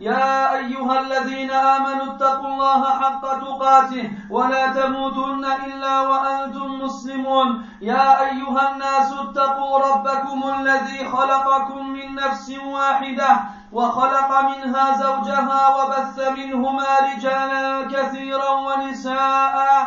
يا أيها الذين آمنوا اتقوا الله حق تقاته ولا تموتن إلا وأنتم مسلمون. يا أيها الناس اتقوا ربكم الذي خلقكم من نفس واحدة وخلق منها زوجها وبث منهما رجالا كثيرا ونساء.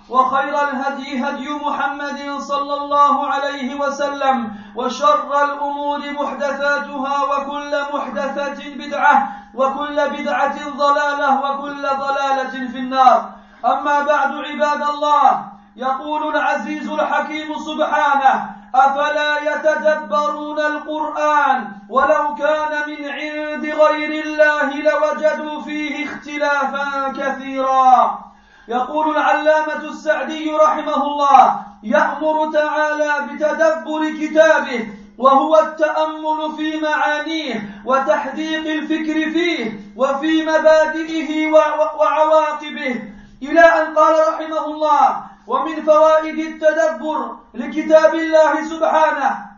وخير الهدي هدي محمد صلى الله عليه وسلم وشر الأمور محدثاتها وكل محدثة بدعة وكل بدعة ضلالة وكل ضلالة في النار. أما بعد عباد الله يقول العزيز الحكيم سبحانه أفلا يتدبرون القرآن ولو كان من عند غير الله لوجدوا فيه اختلافا كثيرا. يقول العلامة السعدي رحمه الله يأمر تعالى بتدبر كتابه وهو التأمل في معانيه وتحديق الفكر فيه وفي مبادئه وعواقبه. إلى أن قال رحمه الله ومن فوائد التدبر لكتاب الله سبحانه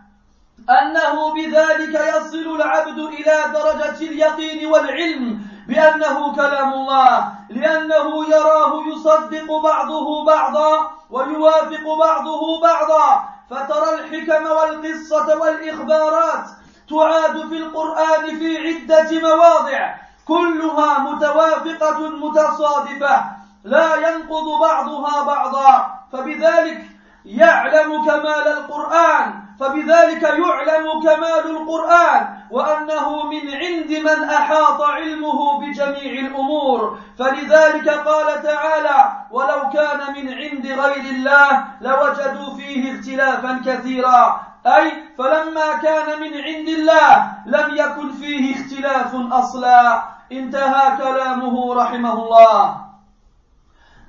أنه بذلك يصل العبد إلى درجة اليقين والعلم بأنه كلام الله لأنه يراه يصدق بعضه بعضا ويوافق بعضه بعضا فترى الحكم والقصة والإخبارات تعاد في القرآن في عدة مواضع كلها متوافقة متصادفة لا ينقض بعضها بعضا فبذلك يعلم كمال القرآن فبذلك يعلم كمال القرآن وأنه من عند من أحاط علمه بجميع الأمور. فلذلك قال تعالى ولو كان من عند غير الله لوجدوا فيه اختلافا كثيرا أي فلما كان من عند الله لم يكن فيه اختلاف أصلا. انتهى كلامه رحمه الله.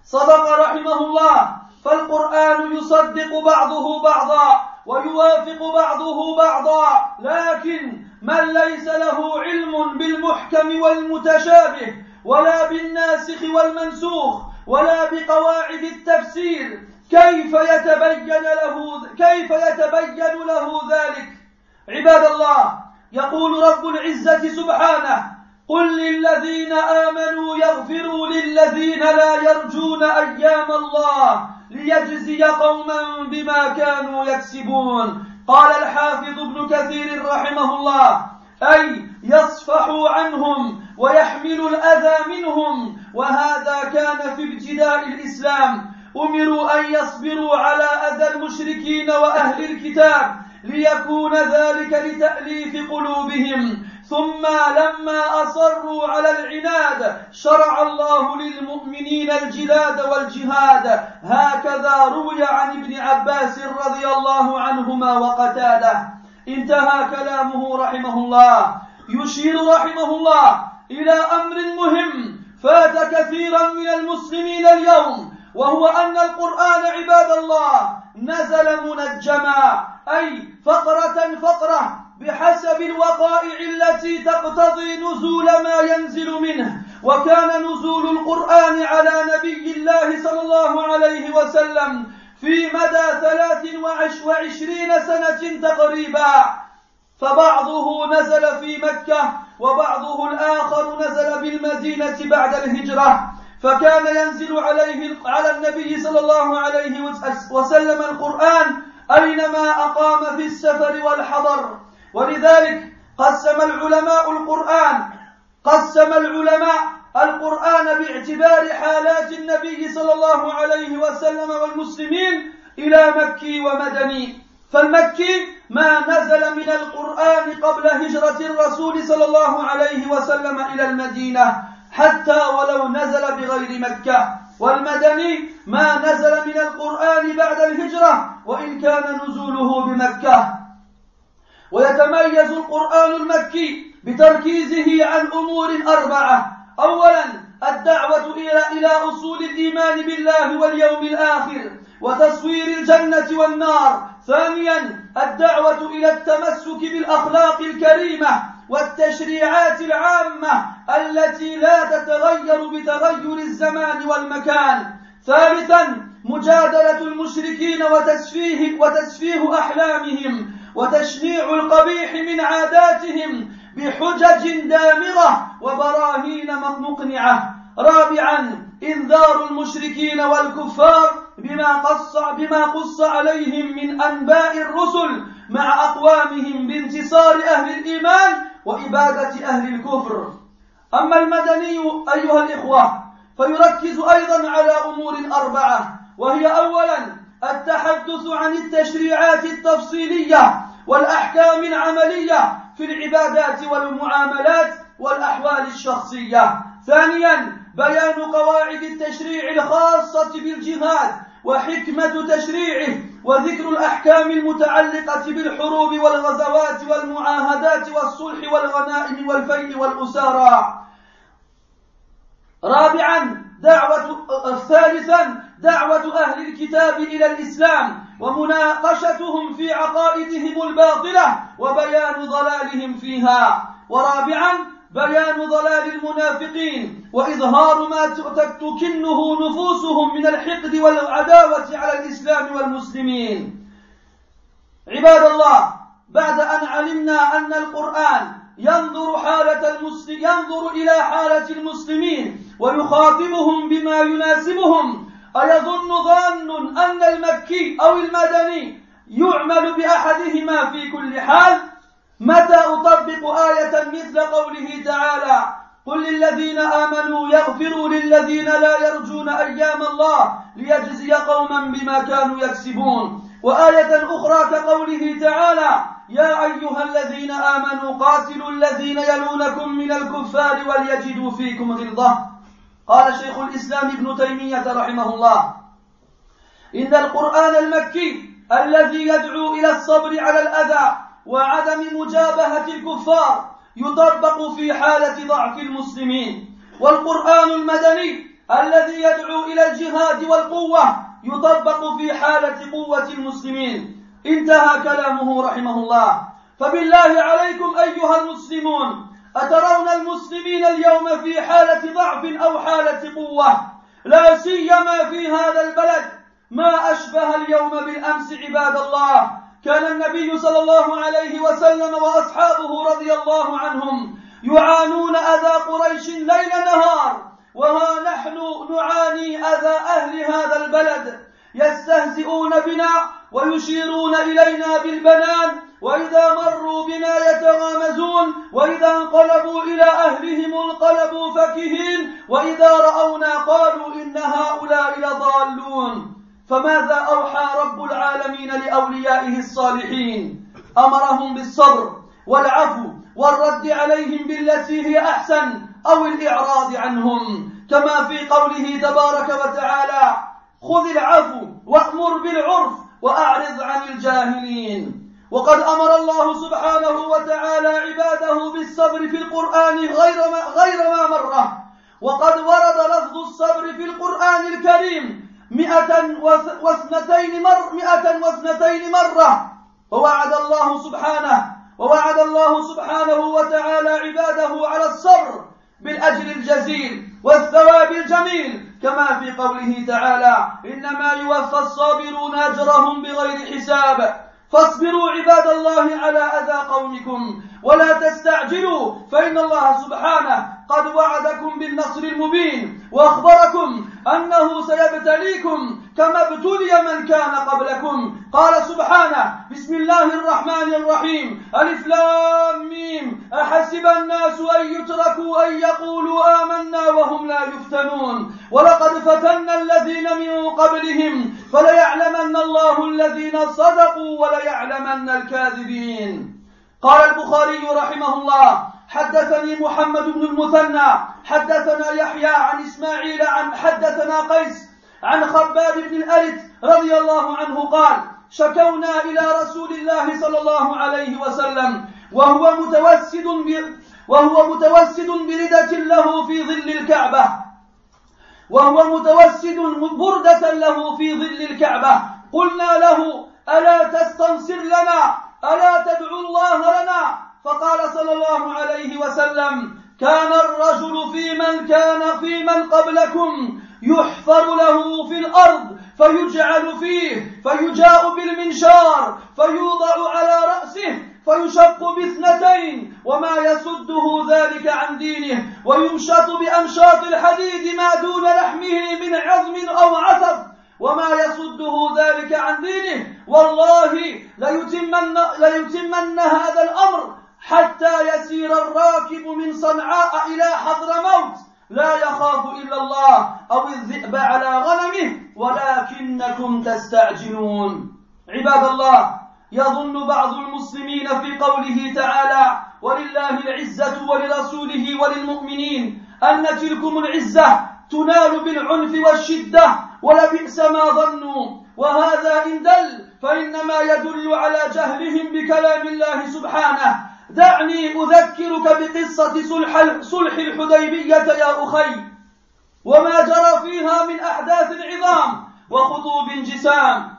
صدق رحمه الله. فالقرآن يصدق بعضه بعضا ويوافق بعضه بعضا لكن من ليس له علم بالمحكم والمتشابه ولا بالناسخ والمنسوخ ولا بقواعد التفسير كيف يتبين له كيف يتبين له ذلك؟ عباد الله يقول رب العزة سبحانه قل للذين آمنوا يغفروا للذين لا يرجون أيام الله ليجزي قوما بما كانوا يكسبون. قال الحافظ ابن كثير رحمه الله أي يصفحوا عنهم ويحملوا الأذى منهم وهذا كان في ابتداء الإسلام. أمروا أن يصبروا على أذى المشركين وأهل الكتاب ليكون ذلك لتأليف قلوبهم. ثم لما أصروا على العناد شرع الله للمؤمنين الجلاد والجهاد. هكذا روي عن ابن عباس رضي الله عنهما وقتاده. انتهى كلامه رحمه الله. يشير رحمه الله إلى أمر مهم فات كثيرا من المسلمين اليوم وهو أن القرآن عباد الله نزل منجما أي فقرة فقرة. بحسب الوقائع التي تقتضي نزول ما ينزل منه. وكان نزول القرآن على نبي الله صلى الله عليه وسلم في مدى ثلاث وعشرين سنة تقريبا. فبعضه نزل في مكة وبعضه الآخر نزل بالمدينة بعد الهجرة. فكان ينزل عليه على النبي صلى الله عليه وسلم القرآن أينما أقام في السفر والحضر. ولذلك قسم العلماء القرآن قسم العلماء القرآن باعتبار حالات النبي صلى الله عليه وسلم والمسلمين إلى مكي ومدني. فالمكي ما نزل من القرآن قبل هجرة الرسول صلى الله عليه وسلم إلى المدينة حتى ولو نزل بغير مكة. والمدني ما نزل من القرآن بعد الهجرة وإن كان نزوله بمكة. ويتميز القرآن المكي بتركيزه عن أمور أربعة. أولا الدعوة إلى إلى أصول الإيمان بالله واليوم الآخر وتصوير الجنة والنار. ثانيا الدعوة إلى التمسك بالأخلاق الكريمة والتشريعات العامة التي لا تتغير بتغير الزمان والمكان. ثالثا مجادلة المشركين وتسفيه وتسفيه أحلامهم. وتشنيع القبيح من عاداتهم بحجج دامغة وبراهين مقنعة. رابعا إنذار المشركين والكفار بما قص بما قص عليهم من أنباء الرسل مع أقوامهم بانتصار أهل الإيمان وإبادة أهل الكفر. أما المدني أيها الإخوة فيركز أيضا على أمور اربعه وهي اولا التحدث عن التشريعات التفصيلية والأحكام العملية في العبادات والمعاملات والأحوال الشخصية. ثانيا بيان قواعد التشريع الخاصة بالجهاد وحكمة تشريعه وذكر الأحكام المتعلقة بالحروب والغزوات والمعاهدات والصلح والغنائم والفيء والأسارى. رابعا دعوة ثالثا دعوة أهل الكتاب إلى الإسلام ومناقشتهم في عقائدهم الباطلة وبيان ضلالهم فيها. ورابعا بيان ضلال المنافقين. وإظهار ما تكنه نفوسهم من الحقد والعداوة على الإسلام والمسلمين. عباد الله بعد أن علمنا أن القرآن ينظر حالة المسلم ينظر إلى حالة المسلمين ويخاطبهم بما يناسبهم أيظن ظان أن المكي أو المدني يعمل بأحدهما في كل حال؟ متى أطبق آية مثل قوله تعالى قل للذين آمنوا يغفروا للذين لا يرجون أيام الله ليجزي قوما بما كانوا يكسبون. وآية أخرى كقوله تعالى يا أيها الذين آمنوا قاتلوا الذين يلونكم من الكفار وليجدوا فيكم غلظة. قال شيخ الإسلام ابن تيمية رحمه الله إن القرآن المكي الذي يدعو إلى الصبر على الأذى وعدم مجابهة الكفار يطبق في حالة ضعف المسلمين والقرآن المدني الذي يدعو إلى الجهاد والقوة يطبق في حالة قوة المسلمين. انتهى كلامه رحمه الله. فبالله عليكم أيها المسلمون أترون المسلمين اليوم في حالة ضعف أو حالة قوة؟ لا سيما في هذا البلد. ما أشبه اليوم بالأمس عباد الله. كان النبي صلى الله عليه وسلم وأصحابه رضي الله عنهم يعانون أذى قريش ليل نهار. وها نحن نعاني أذى أهل هذا البلد. يستهزئون بنا ويشيرون إلينا بالبنان وإذا مروا بنا يتغامزون وإذا انقلبوا إلى أهلهم انقلبوا فكهين وإذا رأونا قالوا إن هؤلاء لضالون. فماذا أوحى رب العالمين لأوليائه الصالحين؟ أمرهم بالصبر والعفو والرد عليهم بالتي هي أحسن أو الإعراض عنهم. كما في قوله تبارك وتعالى خذ العفو وأمر بالعرف وأعرض عن الجاهلين. وقد أمر الله سبحانه وتعالى عباده بالصبر في القرآن غير ما, غير ما مرة. وقد ورد لفظ الصبر في القرآن الكريم مئة واثنتين مر مئة واثنتين مرة. ووعد الله سبحانه ووعد الله سبحانه وتعالى عباده على الصبر بالأجر الجزيل. والثواب الجميل كما في قوله تعالى إنما يوفى الصابرون أجرهم بغير حساب. فاصبروا عباد الله على أذى قومكم ولا تستعجلوا فإن الله سبحانه قد وعدكم بالنصر المبين وأخبركم أنه سيبتليكم كما ابتلي من كان قبلكم. قال سبحانه بسم الله الرحمن الرحيم. ألف لام ميم. أحسب الناس أن يتركوا أن يقولوا آمنا وهم لا يفتنون. ولقد فتنا الذين من قبلهم فليعلمن الله الذين صدقوا وليعلمن الكاذبين. قال البخاري رحمه الله حدثني محمد بن المثنى حدثنا يحيى عن إسماعيل عن حدثنا قيس عن خباب بن الأرث رضي الله عنه قال شكونا إلى رسول الله صلى الله عليه وسلم وهو متوسد وهو متوسد بردة له في ظل الكعبة. وهو متوسد بردة له في ظل الكعبة. قلنا له ألا تستنصر لنا؟ ألا تدعو الله لنا؟ فقال صلى الله عليه وسلم كان الرجل في من كان في من قبلكم يحفر له في الأرض فيجعل فيه فيجاء بالمنشار فيوضع على رأسه فيشق باثنتين وما يسده ذلك عن دينه ويمشط بأمشاط الحديد ما دون لحمه من عظم أو عصب وما يصده ذلك عن دينه والله ليتمن, ليتمن هذا الأمر حتى يسير الراكب من صنعاء إلى حضرموت. لا يخاف إلا الله أو الذئب على غنمه ولكنكم تستعجلون. عباد الله يظن بعض المسلمين في قوله تعالى ولله العزة ولرسوله وللمؤمنين أن تلكم العزة تنال بالعنف والشدة ولبئس ما ظنوا. وهذا إن دل فإنما يدل على جهلهم بكلام الله سبحانه. دعني أذكرك بقصة صلح صلح الحديبية يا أخي. وما جرى فيها من أحداث عظام وخطوب جسام.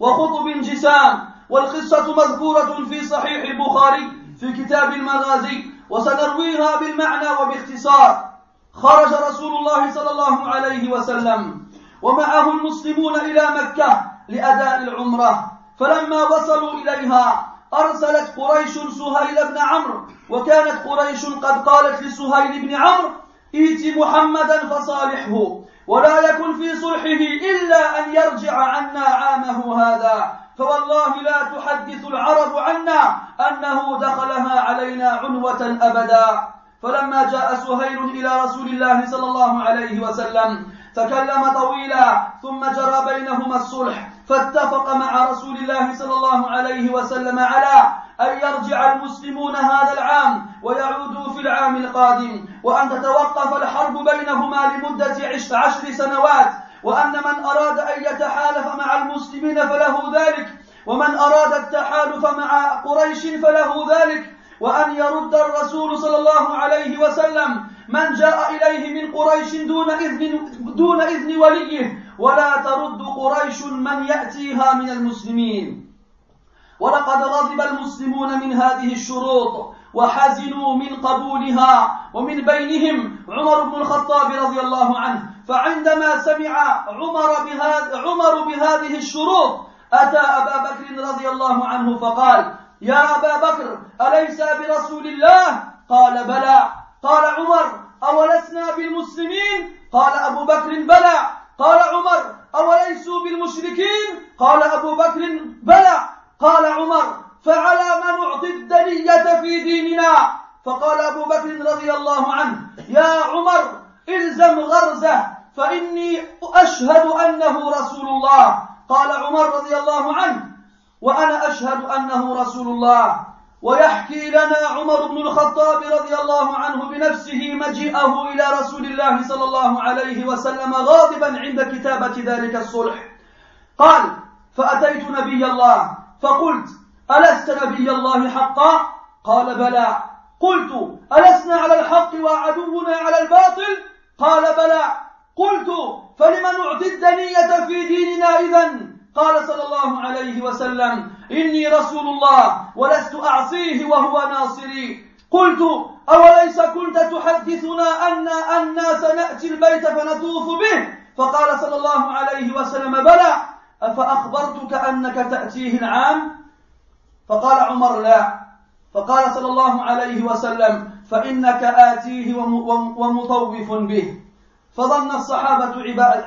وخطب جسام. والقصة مذكورة في صحيح البخاري في كتاب المغازي وسنرويها بالمعنى وباختصار. خرج رسول الله صلى الله عليه وسلم ومعه المسلمون إلى مكة لأداء العمرة فلما وصلوا إليها أرسلت قريش سهيل بن عمرو وكانت قريش قد قالت لسهيل بن عمرو ائت محمدا فصالحه ولا يكن في صلحه إلا أن يرجع عنا عامه هذا فوالله لا تحدث العرب عنا أنه دخلها علينا عنوة أبدا. فلما جاء سهيل إلى رسول الله صلى الله عليه وسلم تكلم طويلا ثم جرى بينهما الصلح فاتفق مع رسول الله صلى الله عليه وسلم على أن يرجع المسلمون هذا العام ويعودوا في العام القادم وأن تتوقف الحرب بينهما لمدة عشر سنوات وأن من أراد أن يتحالف مع المسلمين فله ذلك ومن أراد التحالف مع قريش فله ذلك وأن يرد الرسول صلى الله عليه وسلم من جاء إليه من قريش دون إذن, دون إذن وليه. ولا ترد قريش من يأتيها من المسلمين. ولقد غضب المسلمون من هذه الشروط وحزنوا من قبولها. ومن بينهم عمر بن الخطاب رضي الله عنه فعندما سمع عمر بهذه عمر بهذه الشروط أتى أبا بكر رضي الله عنه فقال يا أبا بكر أليس برسول الله؟ قال بلى. قال عمر أولسنا بالمسلمين؟ قال أبو بكر بلى. قال عمر أوليسوا بالمشركين؟ قال أبو بكر بلى. قال عمر فعلى ما نعطي الدنية في ديننا؟ فقال أبو بكر رضي الله عنه يا عمر إلزم غرزه فإني أشهد أنه رسول الله. قال عمر رضي الله عنه وأنا أشهد أنه رسول الله. ويحكي لنا عمر بن الخطاب رضي الله عنه بنفسه مجيئه إلى رسول الله صلى الله عليه وسلم غاضبا عند كتابة ذلك الصلح. قال فأتيت نبي الله. فقلت ألست نبي الله حقا؟ قال بلى. قلت ألسنا على الحق وعدونا على الباطل؟ قال بلى. قلت فلم نعطي الدنية في ديننا إذن؟ قال صلى الله عليه وسلم إني رسول الله ولست أعصيه وهو ناصري. قلت أوليس كنت تحدثنا أن أنا سنأتي البيت فنطوف به؟ فقال صلى الله عليه وسلم بلى أفأخبرتك أنك تأتيه العام؟ فقال عمر لا. فقال صلى الله عليه وسلم فإنك آتيه ومطوف به. فظن الصحابة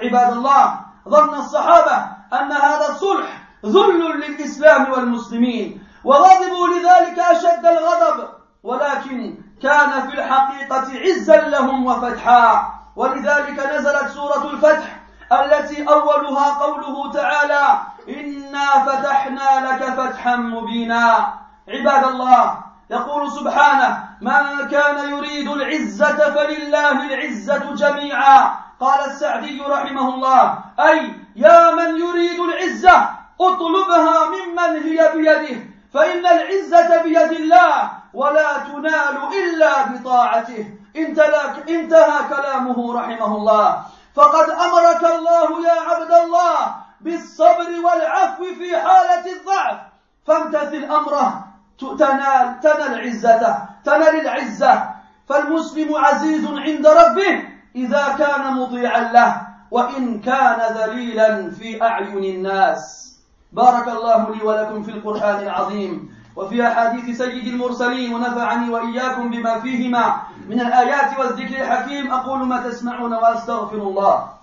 عباد الله ظن الصحابة أن هذا الصلح ذل للإسلام والمسلمين وغضبوا لذلك أشد الغضب ولكن كان في الحقيقة عزا لهم وفتحا. ولذلك نزلت سورة الفتح التي أولها قوله تعالى إنا فتحنا لك فتحا مبينا عباد الله يقول سبحانه من كان يريد العزة فلله العزة جميعا قال السعدي رحمه الله أي يا من يريد العزة اطلبها ممن هي بيده فإن العزة بيد الله ولا تنال إلا بطاعته. انتهى كلامه رحمه الله. فقد أمرك الله يا عبد الله بالصبر والعفو في حالة الضعف. فامتثل أمره تنال تنال عزته تنال العزة. فالمسلم عزيز عند ربه إذا كان مطيعا له. وإن كان ذليلا في أعين الناس. بارك الله لي ولكم في القرآن العظيم وفي أحاديث سيد المرسلين ونفعني وإياكم بما فيهما من الآيات والذكر الحكيم. أقول ما تسمعون وأستغفر الله.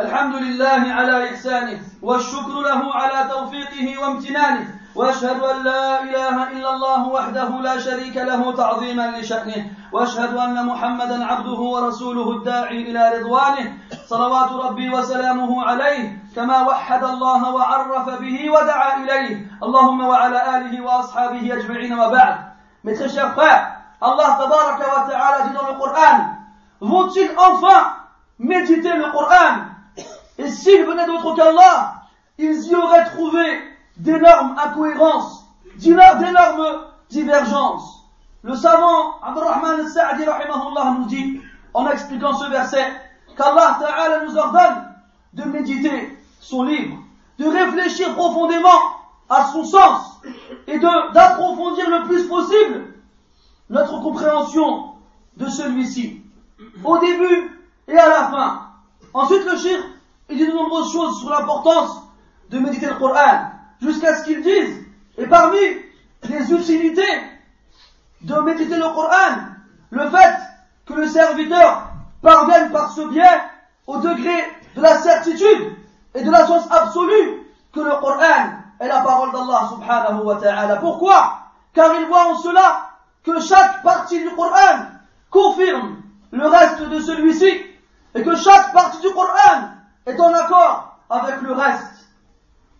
الحمد لله على إحسانه والشكر له على توفيقه وامتنانه. وأشهد أن لا إله إلا الله وحده لا شريك له تعظيما لشأنه وأشهد أن محمدا عبده ورسوله الداعي إلى رضوانه صلوات ربي وسلامه عليه كما وحد الله وعرف به ودعا إليه. اللهم وعلى آله وأصحابه أجمعين وبعد. Mes très frères, Allah tabaraka wa ta'ala dit dans le vont-ils enfin méditer le Coran? Et s'ils venaient d'autre qu'Allah, ils y auraient trouvé d'énormes incohérences, d'énormes divergences. Le savant Abdurrahman al-Sa'di nous dit, en expliquant ce verset, qu'Allah Ta'ala nous ordonne de méditer son livre, de réfléchir profondément à son sens et d'approfondir le plus possible notre compréhension de celui-ci, au début et à la fin. Ensuite, le shir, il dit de nombreuses choses sur l'importance de méditer le Coran, jusqu'à ce qu'ils disent, et parmi les utilités de méditer le Coran, le fait que le serviteur parvienne par ce biais au degré de la certitude et de la science absolue que le Coran est la parole d'Allah subhanahu wa ta'ala. Pourquoi? Car il voit en cela que chaque partie du Coran confirme le reste de celui-ci et que chaque partie du Coran est en accord avec le reste.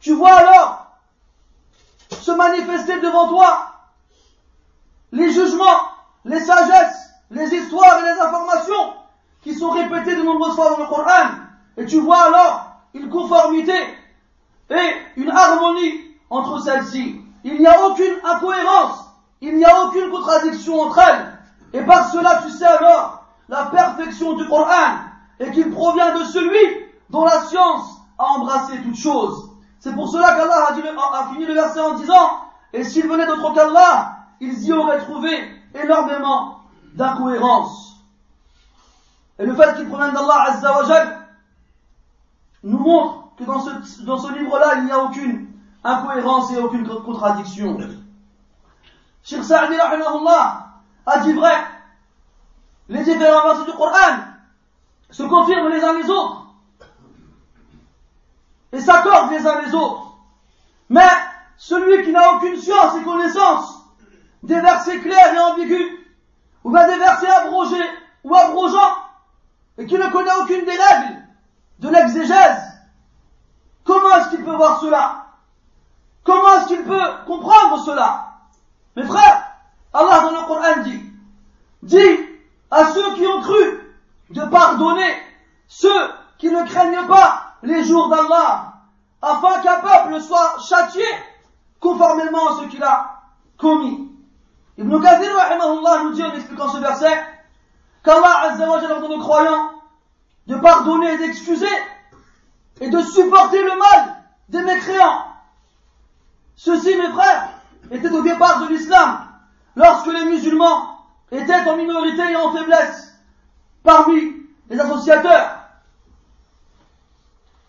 Tu vois alors se manifester devant toi les jugements, les sagesses, les histoires et les informations qui sont répétées de nombreuses fois dans le Coran. Et tu vois alors une conformité et une harmonie entre celles-ci. Il n'y a aucune incohérence, il n'y a aucune contradiction entre elles. Et par cela, tu sais alors la perfection du Coran et qu'il provient de celui dont la science a embrassé toute chose. C'est pour cela qu'Allah a, fini le verset en disant, et s'ils venaient d'autre qu'Allah, ils y auraient trouvé énormément d'incohérences. Et le fait qu'ils proviennent d'Allah Azzawajal nous montre que dans ce, livre-là, il n'y a aucune incohérence et aucune contradiction. Sheikh Sa'di a dit vrai, les différents versets du Coran se confirment les uns les autres et s'accordent les uns les autres. Mais celui qui n'a aucune science et connaissance des versets clairs et ambigus, ou bien des versets abrogés ou abrogeants, et qui ne connaît aucune des règles de l'exégèse, comment est-ce qu'il peut voir cela? Comment est-ce qu'il peut comprendre cela? Mes frères, Allah dans le Coran dit, dit à ceux qui ont cru de pardonner ceux qui ne craignent pas les jours d'Allah, afin qu'un peuple soit châtié conformément à ce qu'il a commis. Ibn Kathir nous dit en expliquant ce verset qu'Allah ordonne aux croyants de pardonner et d'excuser et de supporter le mal des mécréants. Ceci, mes frères, était au départ de l'islam, lorsque les musulmans étaient en minorité et en faiblesse parmi les associateurs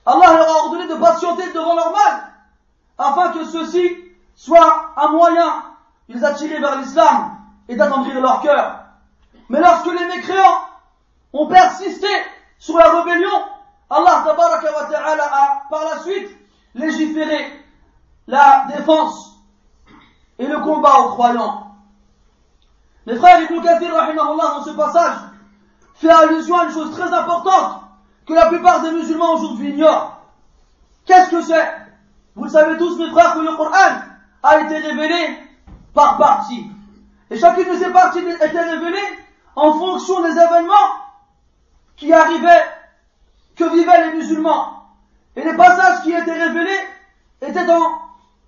Allah leur a ordonné de patienter devant leur mal, afin que ceci soit un moyen ils attiraient vers l'islam et d'attendrir leur cœur. Mais lorsque les mécréants ont persisté sur la rébellion, Allah a par la suite légiféré la défense et le combat aux croyants. Les frères Ibn Kathir, dans ce passage, fait allusion à une chose très importante que la plupart des musulmans aujourd'hui ignorent. Qu'est-ce que c'est? Vous le savez tous, mes frères, que le Coran a été révélé par partie. Et chacune de ces parties était révélée en fonction des événements qui arrivaient, que vivaient les musulmans. Et les passages qui étaient révélés étaient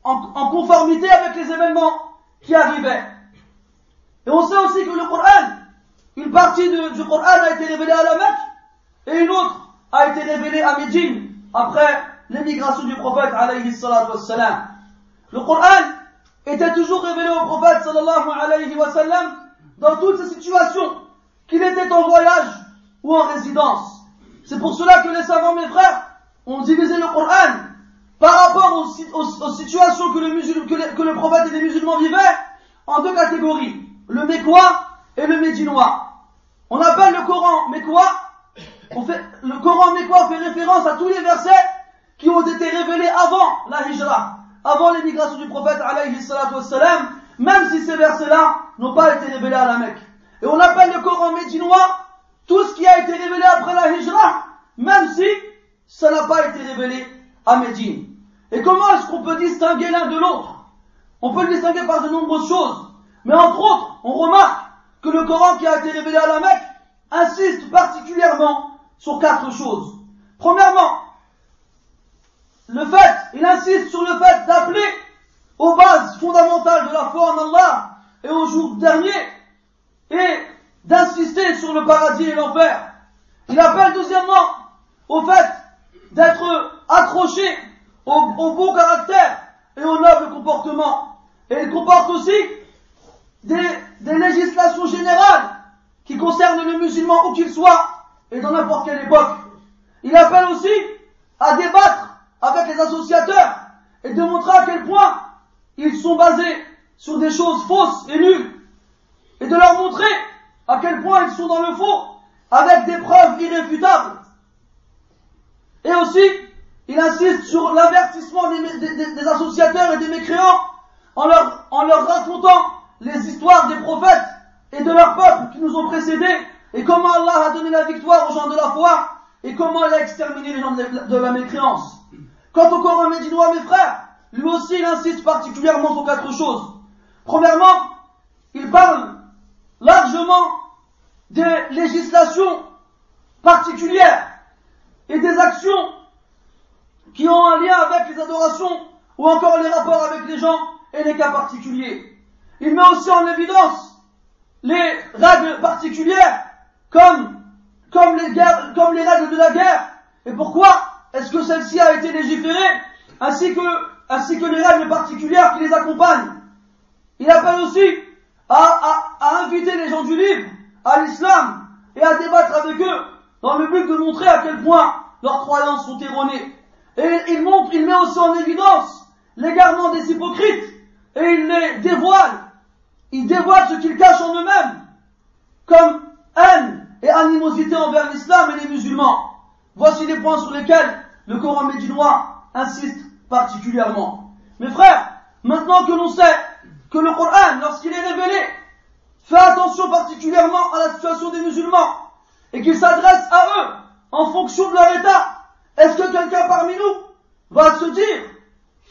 en, conformité avec les événements qui arrivaient. Et on sait aussi que le Coran, une partie du Coran a été révélée à la Mecque et une autre a été révélée à Médine après l'émigration du prophète alayhi. Le Coran était toujours révélé au prophète sallallahu alayhi wa sallam dans toutes ces situations, qu'il était en voyage ou en résidence. C'est pour cela que les savants, mes frères, ont divisé le Coran par rapport aux, situations que le, que, le, prophète et les musulmans vivaient en deux catégories, le mécois et le médinois. On appelle le Coran mécois, le Coran mécois fait référence à tous les versets qui ont été révélés avant la hijra, avant l'émigration du prophète alayhi salatu wassalam, même si ces versets-là n'ont pas été révélés à la Mecque. Et on appelle le Coran médinois tout ce qui a été révélé après la hijra, même si ça n'a pas été révélé à Médine. Et comment est-ce qu'on peut distinguer l'un de l'autre? On peut le distinguer par de nombreuses choses. Mais entre autres, on remarque que le Coran qui a été révélé à la Mecque insiste particulièrement sur quatre choses. Premièrement, le fait, il insiste sur le fait d'appeler aux bases fondamentales de la foi en Allah et au jour dernier et d'insister sur le paradis et l'enfer. Il appelle deuxièmement au fait d'être accroché au, bon caractère et au noble comportement. Et il comporte aussi des, des législations générales qui concernent le musulman où qu'il soit et dans n'importe quelle époque. Il appelle aussi à débattre avec les associateurs et de montrer à quel point ils sont basés sur des choses fausses et nulles et de leur montrer à quel point ils sont dans le faux avec des preuves irréfutables. Et aussi, il insiste sur l'avertissement des, associateurs et des mécréants en leur, en leur racontant les histoires des prophètes et de leurs peuples qui nous ont précédés et comment Allah a donné la victoire aux gens de la foi et comment il a exterminé les gens de la mécréance. Quant au Coran médinois, mes frères, lui aussi il insiste particulièrement sur quatre choses. Premièrement, il parle largement des législations particulières et des actions qui ont un lien avec les adorations ou encore les rapports avec les gens et les cas particuliers. Il met aussi en évidence les règles particulières comme, les, règles de la guerre. Et pourquoi est-ce que celle-ci a été légiférée ainsi que, les règles particulières qui les accompagnent? Il appelle aussi à inviter les gens du livre à l'islam et à débattre avec eux dans le but de montrer à quel point leurs croyances sont erronées. Et il montre, il met aussi en évidence l'égarement des hypocrites et il les dévoile. Il dévoile ce qu'ils cachent en eux-mêmes comme haine et animosité envers l'islam et les musulmans. Voici les points sur lesquels le Coran médinois insiste particulièrement. Mes frères, maintenant que l'on sait que le Coran, lorsqu'il est révélé, fait attention particulièrement à la situation des musulmans et qu'il s'adresse à eux en fonction de leur état, est-ce que quelqu'un parmi nous va se dire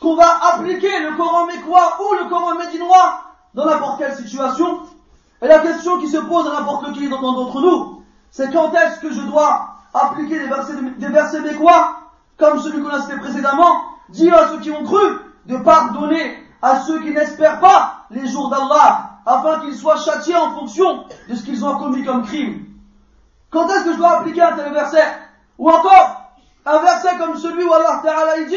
qu'on va appliquer le Coran mécois ou le Coran médinois dans n'importe quelle situation? Et la question qui se pose à n'importe qui d'entre nous, c'est quand est-ce que je dois appliquer des versets, des versets comme celui qu'on a cité précédemment, dire à ceux qui ont cru de pardonner à ceux qui n'espèrent pas les jours d'Allah, afin qu'ils soient châtiés en fonction de ce qu'ils ont commis comme crime. Quand est-ce que je dois appliquer un tel verset? Ou encore, un verset comme celui où Allah Ta'ala dit,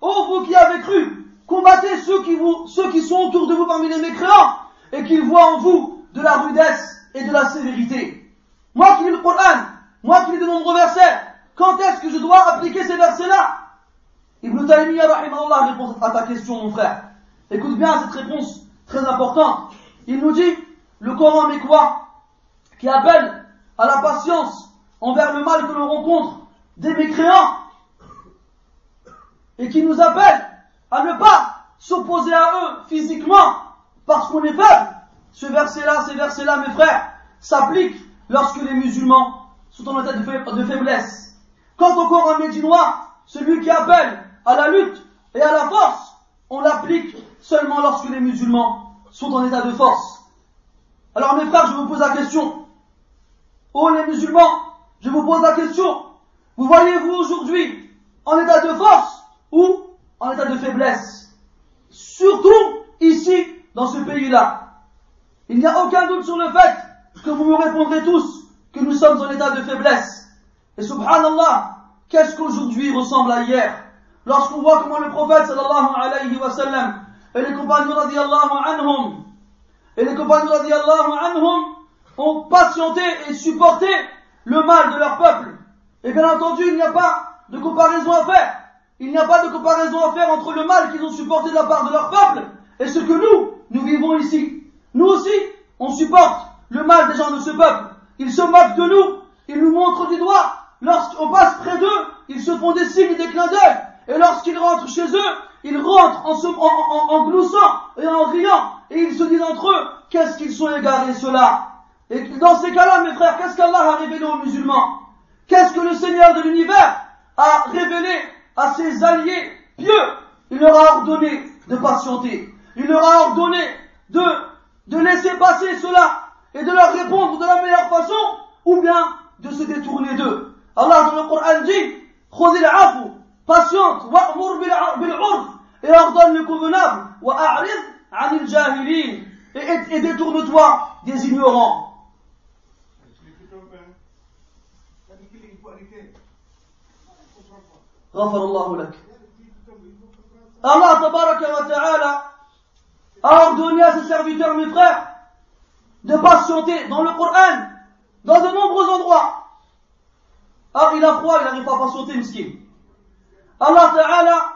Oh vous qui avez cru, combattez ceux qui sont autour de vous parmi les mécréants, et qu'ils voient en vous de la rudesse et de la sévérité. Moi qui lis le Coran, moi qui lis de nombreux versets, quand est-ce que je dois appliquer ces versets-là? Ibn Taymiyyah, répond à ta question, mon frère. Écoute bien cette réponse très importante. Il nous dit, le Coran met quoi? Qui appelle à la patience envers le mal que l'on rencontre des mécréants et qui nous appelle à ne pas s'opposer à eux physiquement parce qu'on est faible. Ce verset-là, ces versets-là, mes frères, s'appliquent lorsque les musulmans sont en état de faiblesse. Quant au Coran médinois, celui qui appelle à la lutte et à la force, on l'applique seulement lorsque les musulmans sont en état de force. Alors mes frères, je vous pose la question. Oh les musulmans, je vous pose la question. Vous voyez-vous aujourd'hui en état de force ou en état de faiblesse? Surtout ici, dans ce pays-là. Il n'y a aucun doute sur le fait que vous me répondrez tous que nous sommes en état de faiblesse. Et subhanallah, qu'est-ce qu'aujourd'hui ressemble à hier Lorsqu'on voit comment le prophète sallallahu alayhi wa sallam et les compagnons radiallahu anhum et les compagnons radiallahu anhum ont patienté et supporté le mal de leur peuple. Et bien entendu, il n'y a pas de comparaison à faire. Il n'y a pas de comparaison à faire entre le mal qu'ils ont supporté de la part de leur peuple et ce que nous, nous vivons ici. Nous aussi, on supporte le mal des gens de ce peuple. Ils se moquent de nous, ils nous montrent du doigt. Lorsqu'on passe près d'eux, ils se font des signes et des clins d'œil. Et lorsqu'ils rentrent chez eux, ils rentrent en, en, en, gloussant et en riant. Et ils se disent entre eux, qu'est-ce qu'ils sont égarés ceux-là? Et dans ces cas-là, mes frères, qu'est-ce qu'Allah a révélé aux musulmans? Qu'est-ce que le Seigneur de l'univers a révélé à ses alliés pieux? Il leur a ordonné de patienter. Il leur a ordonné de, de laisser passer cela et de leur répondre de la meilleure façon ou bien de se détourner d'eux. Allah dans le Coran dit, Khudil afu, patiente, wa'mur bil'urf, et ordonne le convenable, wa'a'rid anil jahilin, et, et détourne-toi des ignorants. غفر الله لك Allah tabaraka wa ta'ala a ordonné à ses serviteurs, mes frères, de patienter dans le Coran, dans de nombreux endroits. Ah, il a froid, il n'arrive pas à patienter, miskin. Allah Ta'ala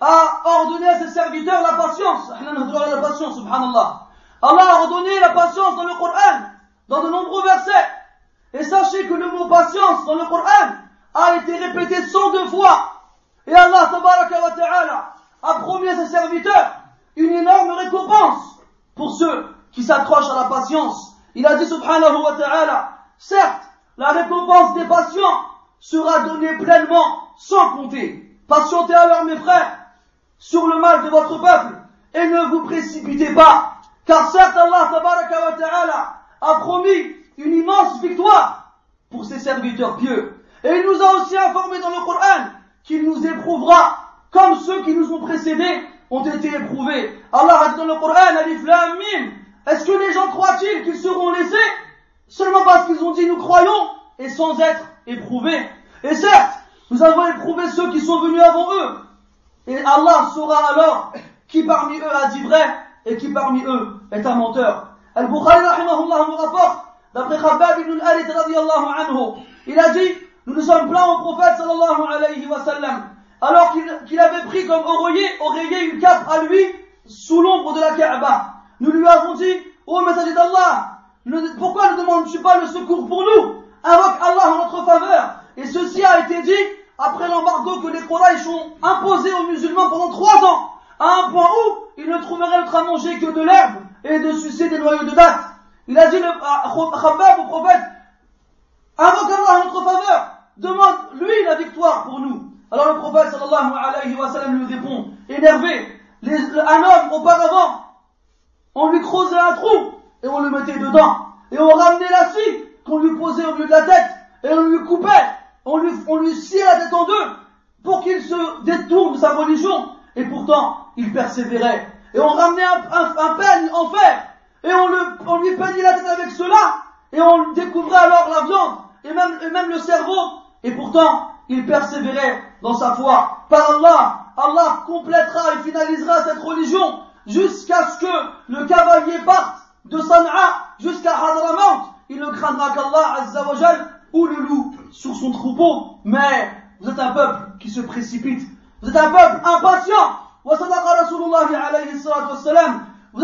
a ordonné à ses serviteurs la patience. La patience, subhanallah. Allah a ordonné la patience dans le Coran, dans de nombreux versets. Et sachez que le mot patience dans le Coran a été répété 102 fois. Et Allah Ta'ala a promis à ses serviteurs une énorme récompense pour ceux qui s'accrochent à la patience. Il a dit subhanahu wa ta'ala, certes, la récompense des patients sera donnée pleinement, sans compter. Patientez alors mes frères, sur le mal de votre peuple, et ne vous précipitez pas, car certes Allah wa ta'ala a promis une immense victoire pour ses serviteurs pieux. Et il nous a aussi informé dans le Coran qu'il nous éprouvera comme ceux qui nous ont précédés ont été éprouvés. Allah a dit dans le Coran, Alif Lam Mim, est-ce que les gens croient-ils qu'ils seront laissés seulement parce qu'ils ont dit nous croyons et sans être éprouvés? Et certes, nous avons éprouvé ceux qui sont venus avant eux. Et Allah saura alors qui parmi eux a dit vrai et qui parmi eux est un menteur. Al-Bukhari rahimahullah nous rapporte, d'après Khabbab ibn anhu, il a dit, nous nous sommes plaints au prophète sallallahu alayhi wa sallam, alors qu'il avait pris comme oreiller, oreiller une cape à lui sous l'ombre de la Kaaba. Nous lui avons dit, ô messager d'Allah, pourquoi ne demandes-tu pas le secours pour nous? Invoque Allah en notre faveur. Et ceci a été dit après l'embargo que les Quraysh ont imposé aux musulmans pendant trois ans, à un point où ils ne trouveraient autre à manger que de l'herbe et de sucer des noyaux de date. Il a dit le, à Khabbab au prophète, invoque Allah en notre faveur, demande lui la victoire pour nous. Alors le prophète sallallahu alayhi wa sallam lui répond, énervé, un homme auparavant on lui creusait un trou et on le mettait dedans. Et on ramenait la scie qu'on lui posait au milieu de la tête et on lui coupait, on lui, sciait la tête en deux pour qu'il se détourne de sa religion. Et pourtant, il persévérait. Et on ramenait un, un, en fer et on, le, on lui peignait la tête avec cela et on découvrait alors la viande et même, et même le cerveau. Et pourtant, il persévérait dans sa foi. Par Allah, Allah complétera et finalisera cette religion jusqu'à ce que le cavalier parte de Sana'a jusqu'à Hadramaut. Il ne craindra qu'Allah Azzawajal ou le loup sur son troupeau. Mais vous êtes un peuple qui se précipite. Vous êtes un peuple impatient. Vous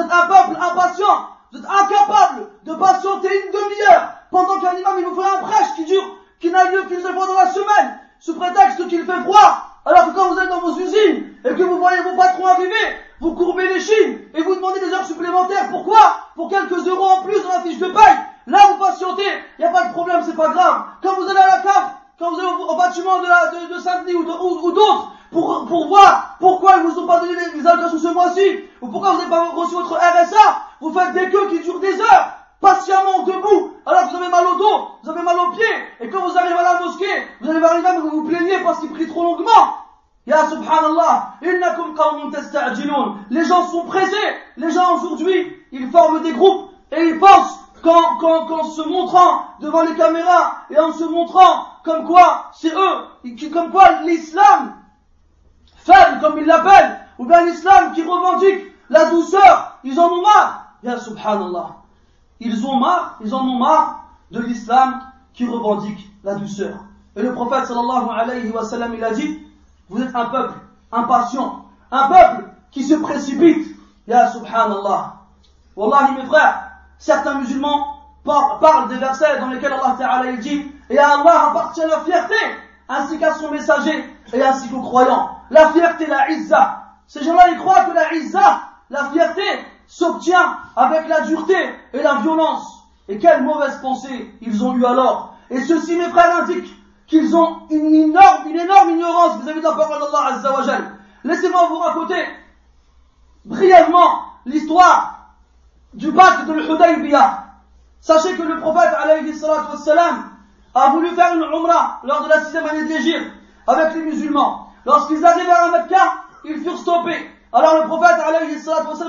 êtes un peuple impatient. Vous êtes incapable de patienter une demi-heure pendant qu'un imam il vous fait un prêche qui dure, qui n'a lieu qu'une seule fois dans la semaine, sous prétexte qu'il fait froid. Alors que quand vous êtes dans vos usines et que vous voyez vos patrons arriver, vous courbez les chines et vous demandez des heures supplémentaires. Pourquoi? Pour quelques euros en plus dans la fiche de paille. Là, vous patientez, il n'y a pas de problème, c'est pas grave. Quand vous allez à la cave, quand vous allez au, bâtiment de, la, de, de Saint-Denis ou, d'autres, pour, voir pourquoi ils vous ont pas donné les, allocations ce mois-ci, ou pourquoi vous n'avez pas reçu votre RSA, vous faites des queues qui durent des heures, patiemment debout, alors vous avez mal au dos, vous avez mal aux pieds, et quand vous arrivez à la mosquée, vous allez voir les dames, vous vous plaignez parce qu'ils prient trop longuement. Ya subhanallah, innakum qawmun tasta'jilun. Les gens sont pressés. Les gens aujourd'hui, ils forment des groupes et ils pensent qu'en, qu'en, se montrant devant les caméras et en se montrant comme quoi c'est eux, comme quoi l'islam faible comme ils l'appellent, ou bien l'islam qui revendique la douceur, ils en ont marre. Ya subhanallah. Ils ont marre, ils en ont marre de l'islam qui revendique la douceur. Et le prophète sallallahu alayhi wa sallam, il a dit, vous êtes un peuple impatient, un peuple qui se précipite. Ya subhanallah. Wallahi mes frères, certains musulmans parlent des versets dans lesquels Allah Ta'ala dit, et à Allah appartient la fierté, ainsi qu'à son messager, et ainsi qu'aux croyants. La fierté, la izza. Ces gens-là, ils croient que la izza, la fierté, s'obtient avec la dureté et la violence. Et quelle mauvaise pensée ils ont eu alors. Et ceci, mes frères, indique qu'ils ont une énorme, une énorme ignorance vis-à-vis de la parole d'Allah Azzawajal. Laissez-moi vous raconter brièvement l'histoire du pacte de l'Hudaybiyah. Sachez que le prophète alayhi a voulu faire une umrah lors de la sixième année de l'Égypte avec les musulmans. Lorsqu'ils arrivèrent à Mecca, ils furent stoppés. Alors le prophète alayhi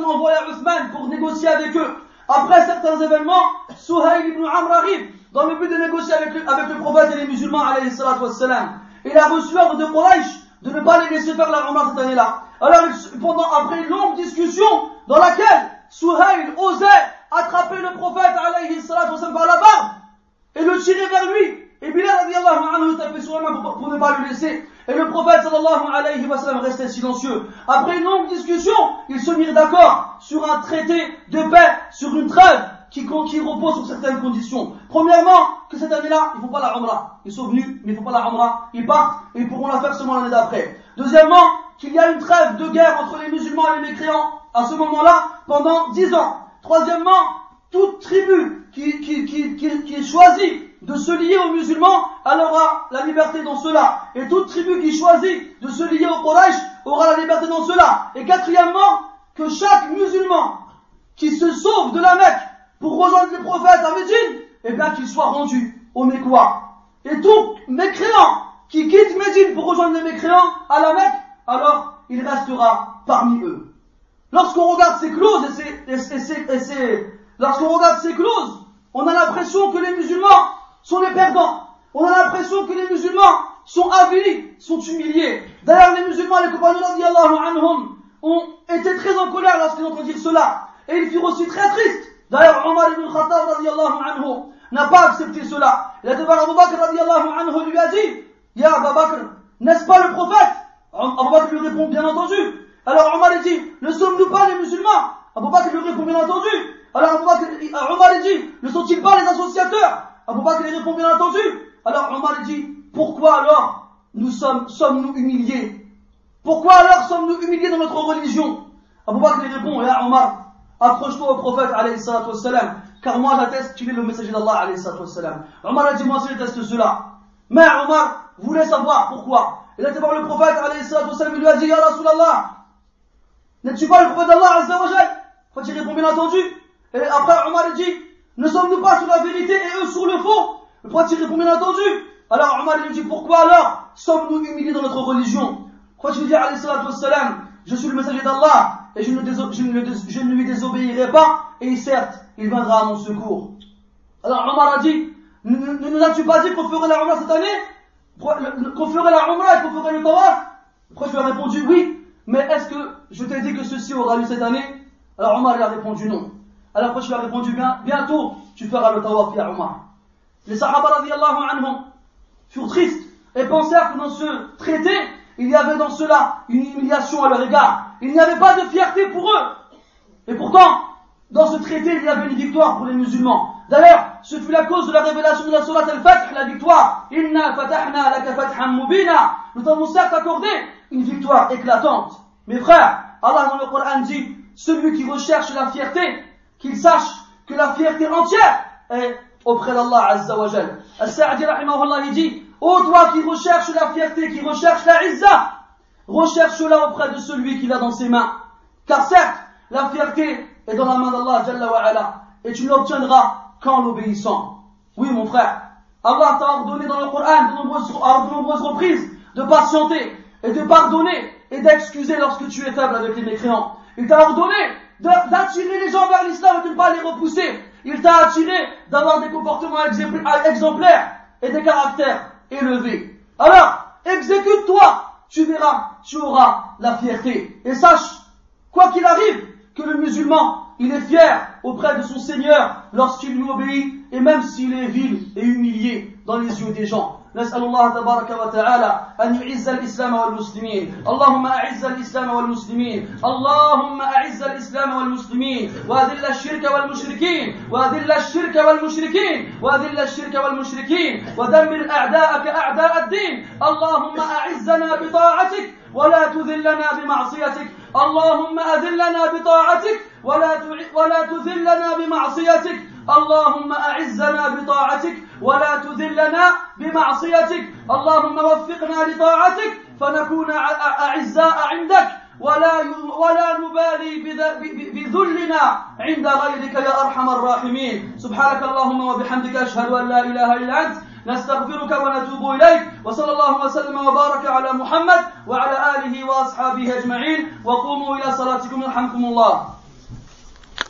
envoya Uthman pour négocier avec eux. Après certains événements, Suhail ibn Amr arrive dans le but de négocier avec le, prophète et les musulmans, alayhi salatu wassalam. Il a reçu l'ordre de Quraysh de ne pas les laisser faire la Umrah cette année-là. Alors, pendant, après une longue discussion dans laquelle Suhail osait attraper le prophète, alayhi salatu wassalam, par la barbe et le tirer vers lui. Et Bilal, radiallahu anhu, tapait sur la main pour, pour ne pas le laisser. Et le prophète sallallahu alayhi wa sallam restait silencieux. Après une longue discussion, ils se mirent d'accord sur un traité de paix, sur une trêve qui, qui repose sur certaines conditions. Premièrement, que cette année-là, ils ne font pas la Umrah. Ils sont venus, mais ils ne font pas la Umrah. Ils partent et ils pourront la faire seulement l'année d'après. Deuxièmement, qu'il y a une trêve de guerre entre les musulmans et les mécréants à ce moment-là pendant dix ans. Troisièmement, toute tribu qui, qui, est choisie de se lier aux musulmans, elle aura la liberté dans cela. Et toute tribu qui choisit de se lier aux Quraysh aura la liberté dans cela. Et quatrièmement, que chaque musulman qui se sauve de la Mecque pour rejoindre le prophète à Médine, eh bien qu'il soit rendu aux Mécois. Et tout mécréant qui quitte Médine pour rejoindre les mécréants à la Mecque, alors il restera parmi eux. Lorsqu'on regarde ces clauses et ces, lorsqu'on regarde ces clauses, on a l'impression que les musulmans sont les perdants. On a l'impression que les musulmans sont avilis, sont humiliés. D'ailleurs, les musulmans, les compagnons anhum, ont été très en colère lorsqu'ils ont entendu cela. Et ils furent aussi très tristes D'ailleurs, Omar ibn Khattab anhu n'a pas accepté cela. Il a dit Abu Bakr anhu lui a dit, Ya Abu Bakr, n'est-ce pas le prophète? Abu Bakr lui répond, bien entendu. Alors Omar dit, ne sommes-nous pas les musulmans? Abu Bakr lui répond, bien entendu. Alors Abu Bakr, euh, Omar dit, ne sont-ils pas les associateurs? Abu Bakr lui répond, bien entendu. Alors Omar dit, pourquoi alors nous sommes, sommes-nous humiliés? Pourquoi alors sommes-nous humiliés dans notre religion? Abu Bakr lui répond, Ya Omar, Approche-toi au prophète, alayhi wassalam, car moi j'atteste qu'il est le messager d'Allah, alayhi wassalam. Omar a dit, moi aussi j'atteste cela. Mais Omar voulait savoir pourquoi? Il a été voir le prophète, alayhi wassalam, il lui a dit, Ya Rasulallah, n'es-tu pas le prophète d'Allah, azza wa Quand il répond, bien entendu. Et après, Omar a dit, ne sommes-nous pas sur la vérité et eux sur le faux? Le prophète répond, bien entendu. Alors Omar lui dit, pourquoi alors sommes-nous humiliés dans notre religion? Quand il dit, alayhi wassalam, je suis le messager d'Allah, et je ne, lui désobéirai pas, et certes, il viendra à mon secours. Alors Omar a dit, ne nous as-tu pas dit qu'on ferait la Umrah cette année? Qu'on ferait la Umrah et qu'on ferait le Tawaf? Pourquoi je lui ai répondu oui, mais est-ce que je t'ai dit que ceci aura lieu cette année? Alors Omar il a répondu non. Alors après je lui ai répondu bien, bientôt tu feras le Tawaf, ya Omar. Les Sahaba radiallahu anhum furent tristes et pensèrent que dans ce traité, il y avait dans cela une humiliation à leur égard. Il n'y avait pas de fierté pour eux. Et pourtant, dans ce traité, il y avait une victoire pour les musulmans. D'ailleurs, ce fut la cause de la révélation de la Surat al-Fath, la victoire. Inna fatahna laka fathan mubina. Nous t'avons certes accordé une victoire éclatante. Mes frères, Allah dans le Coran dit, celui qui recherche la fierté, qu'il sache que la fierté entière est auprès d'Allah Azza wa Jal. Al-Sa'di rahimahullah dit, ô toi qui recherches la fierté, qui recherche la izza, recherche-la auprès de celui qui l'a dans ses mains. Car certes, la fierté est dans la main d'Allah Jalla wa et tu l'obtiendras qu'en l'obéissant. Oui mon frère, Allah t'a ordonné dans le Coran de nombreuses, à de nombreuses reprises de patienter et de pardonner et d'excuser lorsque tu es faible avec les mécréants. Il t'a ordonné d'attirer les gens vers l'islam et de ne pas les repousser. Il t'a attiré d'avoir des comportements exemplaires et des caractères élevés. Alors, exécute-toi, tu verras, tu auras la fierté. Et sache, quoi qu'il arrive, que le musulman, il est fier auprès de son Seigneur lorsqu'il lui obéit, et même s'il est vil et humilié dans les yeux des gens. نسأل الله تبارك وتعالى أن يعز الإسلام والمسلمين اللهم أعز الإسلام والمسلمين اللهم أعز الإسلام والمسلمين وأذل الشرك والمشركين وأذل الشرك والمشركين وأذل الشرك والمشركين ودمر أعداءك أعداء الدين اللهم أعزنا بطاعتك ولا تذلنا بمعصيتك. اللهم أذلنا بطاعتك ولا ولا تذلنا بمعصيتك. اللهم أعزنا بطاعتك ولا تذلنا بمعصيتك. اللهم وفقنا لطاعتك فنكون أعزاء عندك. ولا ولا نبالي بذلنا عند غيرك يا أرحم الراحمين. سبحانك اللهم وبحمدك أشهد أن لا إله إلا أنت نستغفرك ونتوب إليك وصلى الله وسلم وبارك على محمد وعلى آله وأصحابه أجمعين وقوموا إلى صلاتكم يرحمكم الله.